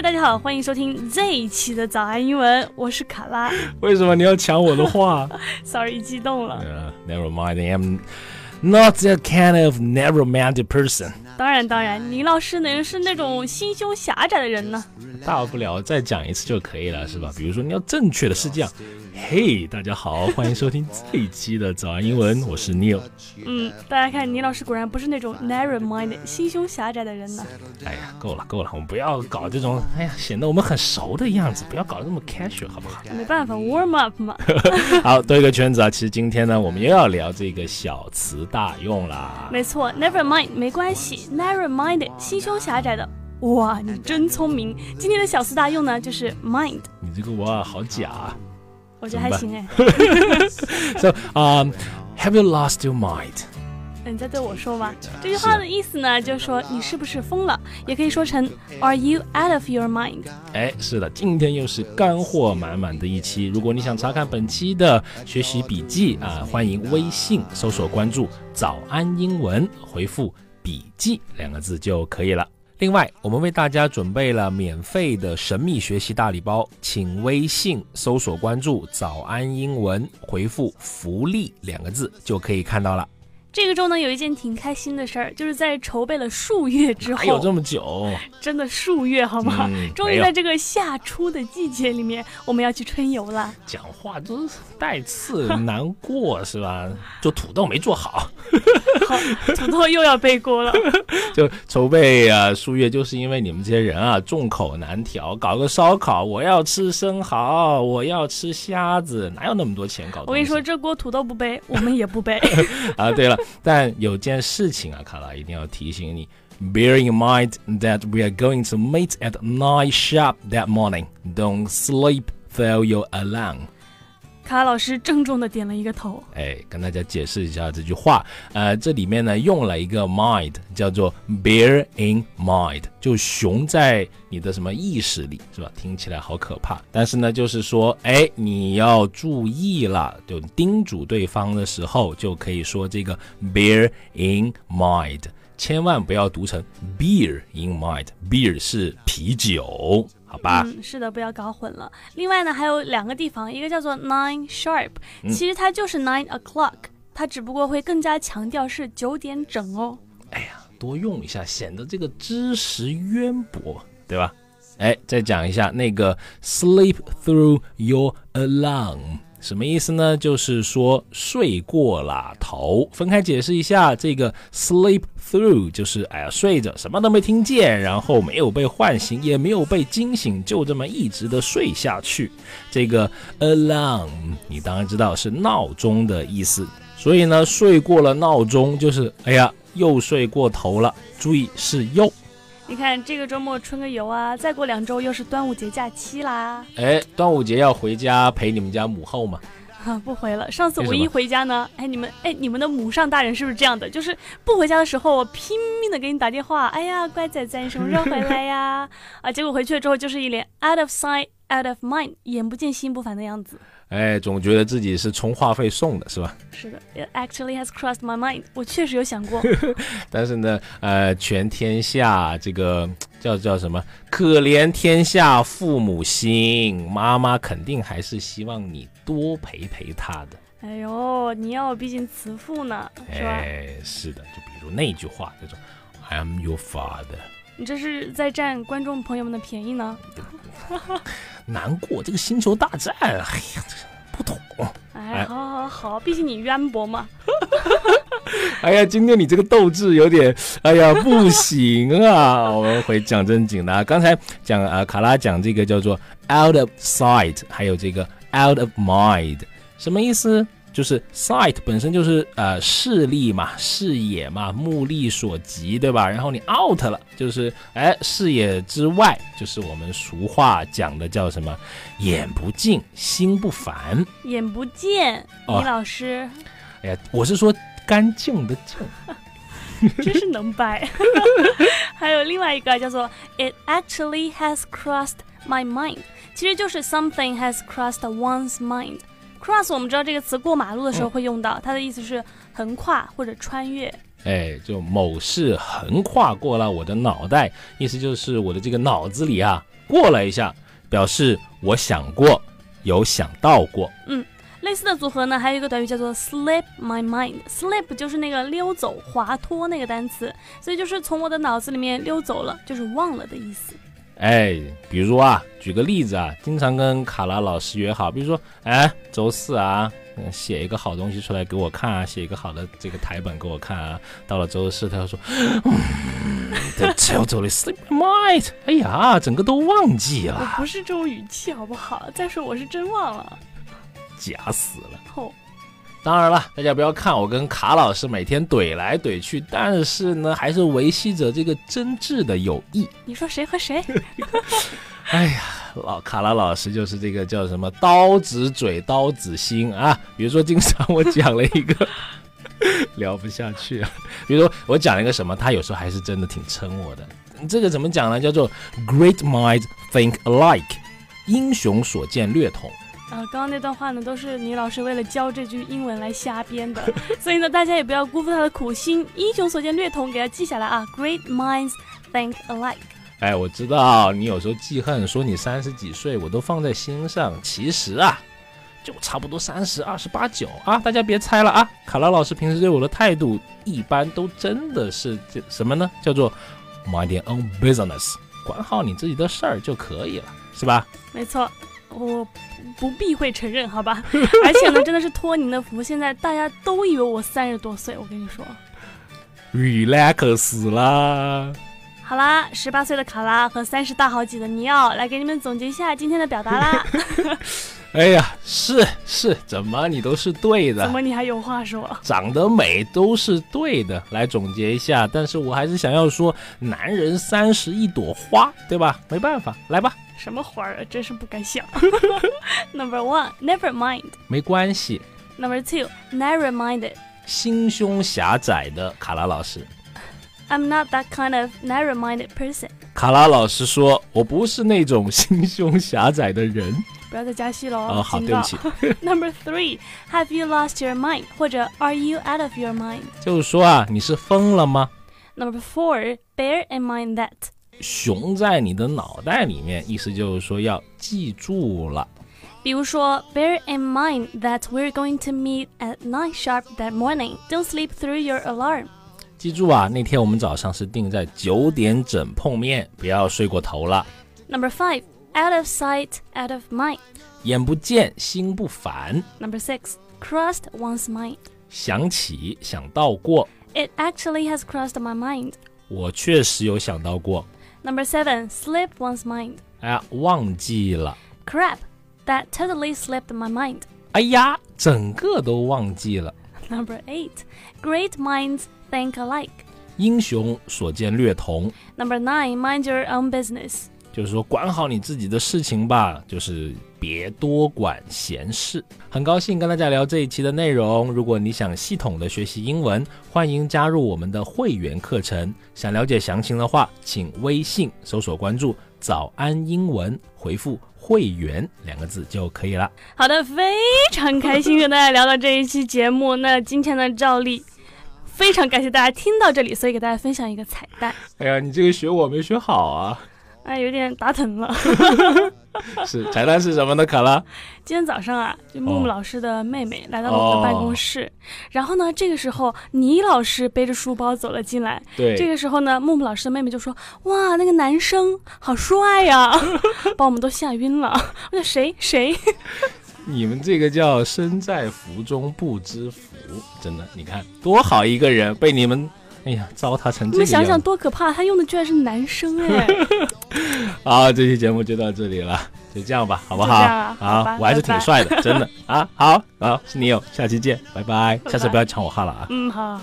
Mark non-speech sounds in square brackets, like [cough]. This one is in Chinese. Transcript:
嘿，大家好，欢迎收听这一期的早安英文，我是卡拉。[laughs] 为什么你要抢我的话 [laughs] Sorry，激动了。uh, Never mind, I'm not that kind of narrow-minded person. 当然，当然，倪老师呢是那种心胸狭窄的人呢。大不了再讲一次就可以了，是吧？比如说你要正确的是这样。嘿，大家好，欢迎收听这一期的早安英文，我是 Neil。嗯，大家看，倪老师果然不是那种 narrow-minded 心胸狭窄的人呢。哎呀，够了够了，我们不要搞这种哎呀显得我们很熟的样子，不要搞得那么 casual 好不好？没办法，warm up 嘛。[laughs] 好，兜一个圈子啊。其实今天呢，我们又要聊这个小词大用啦。没错，never mind 没关系，narrow-minded 心胸狭窄的。哇，你真聪明！今天的小词大用呢，就是 mind，你这个哇，好假啊！我觉得还行哎。So, um, have you lost your mind? 你在对我说吗？这句话的意思呢，就是说你是不是疯了，也可以说成 Are you out of your mind？哎，是的，今天又是干货满满的一期。如果你想查看本期的学习笔记啊，欢迎微信搜索关注“早安英文”，回复“笔记”两个字就可以了。另外，我们为大家准备了免费的神秘学习大礼包，请微信搜索关注“早安英文”，回复“福利”两个字就可以看到了。这个周呢，有一件挺开心的事儿，就是在筹备了数月之后，哪有这么久？真的数月好吗？嗯终于在这个夏初的季节里面，我们要去春游了。讲话都是带刺，难过是吧？就土豆没做好。好，[laughs] 土豆又要背锅了。[laughs] 就筹备啊，数月，就是因为你们这些人啊，众口难调，搞个烧烤，我要吃生蚝，我要吃虾子，哪有那么多钱搞？我跟你说，这锅土豆不背，我们也不背。[laughs] 啊，对了，但有件事情啊，卡拉一定要提醒你。Bear in mind that we are going to meet at nine sharp that morning. Don't sleep till your alarm. 卡老师郑重的点了一个头。哎，跟大家解释一下这句话。呃，这里面呢用了一个 mind，叫做 bear in mind，就熊在你的什么意识里，是吧？听起来好可怕。但是呢，就是说，哎，你要注意了，就叮嘱对方的时候，就可以说这个 bear in mind，千万不要读成 beer in mind。beer 是啤酒，好吧？嗯，是的，不要搞混了。另外呢，还有两个地方，一个叫做 nine sharp，其实它就是 nine o'clock，它只不过会更加强调是九点整哦。哎呀，多用一下，显得这个知识渊博，对吧？哎，再讲一下那个 sleep through your alarm。什么意思呢？就是说睡过了头。分开解释一下，这个 sleep through 就是哎呀睡着，什么都没听见，然后没有被唤醒，也没有被惊醒，就这么一直的睡下去。这个 alarm 你当然知道是闹钟的意思，所以呢，睡过了闹钟就是哎呀又睡过头了。注意是又。你看这个周末春个游啊，再过两周又是端午节假期啦。哎，端午节要回家陪你们家母后吗？啊，不回了。上次我一回家呢，哎，你们哎，你们的母上大人是不是这样的？就是不回家的时候，我拼命的给你打电话，哎呀，乖仔仔，你什么时候回来呀？[laughs] 啊，结果回去了之后就是一脸 out of sight, out of mind，眼不见心不烦的样子。哎，总觉得自己是充话费送的，是吧？是的，it actually has crossed my mind，我确实有想过。[laughs] 但是呢，呃，全天下这个叫叫什么？可怜天下父母心，妈妈肯定还是希望你多陪陪她的。哎呦，你要毕竟慈父呢，是吧？哎，是的，就比如那句话，叫做 "I am your father"。你这是在占观众朋友们的便宜呢？难过，这个星球大战，哎呀，这不懂。哎，哎好好好，毕竟你渊博嘛。[laughs] 哎呀，今天你这个斗志有点，哎呀，不行啊！我们回讲正经的啊。刚才讲啊，卡拉讲这个叫做 out of sight，还有这个 out of mind，什么意思？就是 sight 本身就是呃视力嘛，视野嘛，目力所及，对吧？然后你 out 了，就是哎视野之外，就是我们俗话讲的叫什么？眼不进，心不烦。眼不见，李老师、哎呀，我是说干净的净。[laughs] 真是能掰。[laughs] 还有另外一个叫做 It actually has crossed my mind，其实就是 something has crossed one's mind。Cross 我们知道这个词过马路的时候会用到，它的意思是横跨或者穿越。哎，就某事横跨过了我的脑袋，意思就是我的这个脑子里啊过了一下，表示我想过，有想到过。嗯，类似的组合呢，还有一个短语叫做 slip my mind。slip 就是那个溜走、滑脱那个单词，所以就是从我的脑子里面溜走了，就是忘了的意思。哎，比如啊，举个例子啊，经常跟卡拉老师约好，比如说，哎，周四啊。写一个好东西出来给我看啊，写一个好的这个台本给我看啊。到了周四，他又说，The totally sleep mind。哎呀，整个都忘记了。我不是这种语气好不好？再说我是真忘了，[laughs] 假死了。哦，当然了，大家不要看我跟卡老师每天怼来怼去，但是呢，还是维系着这个真挚的友谊。你说谁和谁？[laughs] 哎呀。老卡拉老师就是这个叫什么刀子嘴刀子心啊！比如说，经常我讲了一个 [laughs] 聊不下去啊。比如说，我讲了一个什么，他有时候还是真的挺撑我的。这个怎么讲呢？叫做 Great minds think alike，英雄所见略同。啊，刚刚那段话呢，都是女老师为了教这句英文来瞎编的。[laughs] 所以呢，大家也不要辜负她的苦心，英雄所见略同，给她记下来啊。Great minds think alike。哎，我知道你有时候记恨，说你三十几岁，我都放在心上。其实啊，就差不多三十二十八九啊，大家别猜了啊。卡拉老师平时对我的态度，一般都真的是这什么呢？叫做 mind your own business，管好你自己的事儿就可以了，是吧？没错，我不避讳承认，好吧。[laughs] 而且呢，真的是托您的福，现在大家都以为我三十多岁，我跟你说，relax 啦。好啦，十八岁的卡拉和三十大好几的尼奥来给你们总结一下今天的表达啦。[laughs] 哎呀，是是，怎么你都是对的？怎么你还有话说？[laughs] 长得美都是对的。来总结一下，但是我还是想要说，男人三十一朵花，对吧？没办法，来吧。什[laughs] 么花儿啊？真是不敢想。Number one, never mind。没关系。Number two, narrow-minded。心胸狭窄的卡拉老师。I'm not that kind of narrow-minded person。卡拉老师说：“我不是那种心胸狭窄的人。”不要再加戏了哦。好，对不起。Number [laughs] three, have you lost your mind？或者 Are you out of your mind？就是说啊，你是疯了吗？Number four, bear in mind that。 熊在你的脑袋里面，意思就是说要记住了。比如说，bear in mind that we're going to meet at nine sharp that morning. Don't sleep through your alarm. 记住啊，那天我们早上是定在九点整碰面，不要睡过头了。Number five, out of sight, out of mind。眼不见心不烦。Number six, crossed one's mind。想起想到过。It actually has crossed my mind。我确实有想到过。 Number seven, slip one's mind。哎呀，忘记了。Crap, that totally slipped my mind。哎呀，整个都忘记了。Number [laughs] eight, great minds think alike，英雄所见略同。Number nine, mind your own business， 就是说管好你自己的事情吧，就是别多管闲事。很高兴跟大家聊这一期的内容。如果你想系统的学习英文，欢迎加入我们的会员课程。想了解详情的话，请微信搜索关注“早安英文”，回复“会员”两个字就可以了。好的，非常开心跟大家聊到这一期节目。那今天的照例。非常感谢大家听到这里，所以给大家分享一个彩蛋。哎呀，你这个学我没学好啊！哎，有点打疼了。[laughs] 是彩蛋是什么呢？卡拉？今天早上啊，就木木老师的妹妹来到了我的办公室，然后呢，这个时候倪老师背着书包走了进来。对，这个时候呢，木木老师的妹妹就说：“哇，那个男生好帅呀！” [laughs] 把我们都吓晕了。我说：“谁谁？” [laughs] 你们这个叫身在福中不知福，真的，你看多好一个人，被你们，哎呀，糟蹋成这样。你们想想多可怕，他用的居然是男生哎。[laughs] 好，这期节目就到这里了，就这样吧，好不好？好，我还是挺帅的，真的啊。好，好，是你有，下期见，拜拜。下次不要抢我号了啊。嗯，好。